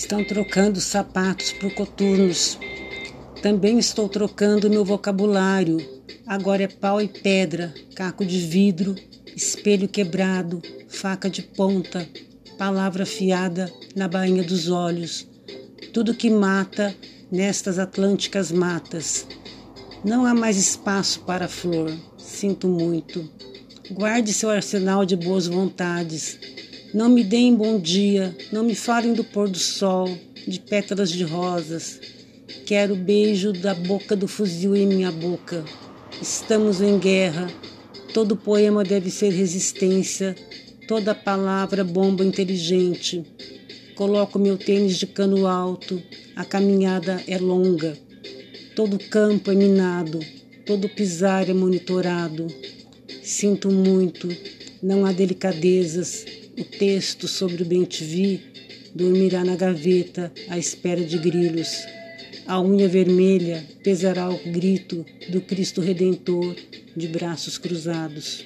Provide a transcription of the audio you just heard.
Estão trocando sapatos por coturnos. Também estou trocando meu vocabulário. Agora é pau e pedra, caco de vidro, espelho quebrado, faca de ponta, palavra afiada na bainha dos olhos. Tudo que mata nestas atlânticas matas. Não há mais espaço para flor. Sinto muito. Guarde seu arsenal de boas vontades. Não me deem bom dia, não me falem do pôr do sol, de pétalas de rosas. Quero o beijo da boca do fuzil em minha boca. Estamos em guerra. Todo poema deve ser resistência, toda palavra bomba inteligente. Coloco meu tênis de cano alto, a caminhada é longa. Todo campo é minado, todo pisar é monitorado. Sinto muito, não há delicadezas. O texto sobre o bem-te-vi dormirá na gaveta à espera de grilos. A unha vermelha pesará o grito do Cristo Redentor de braços cruzados.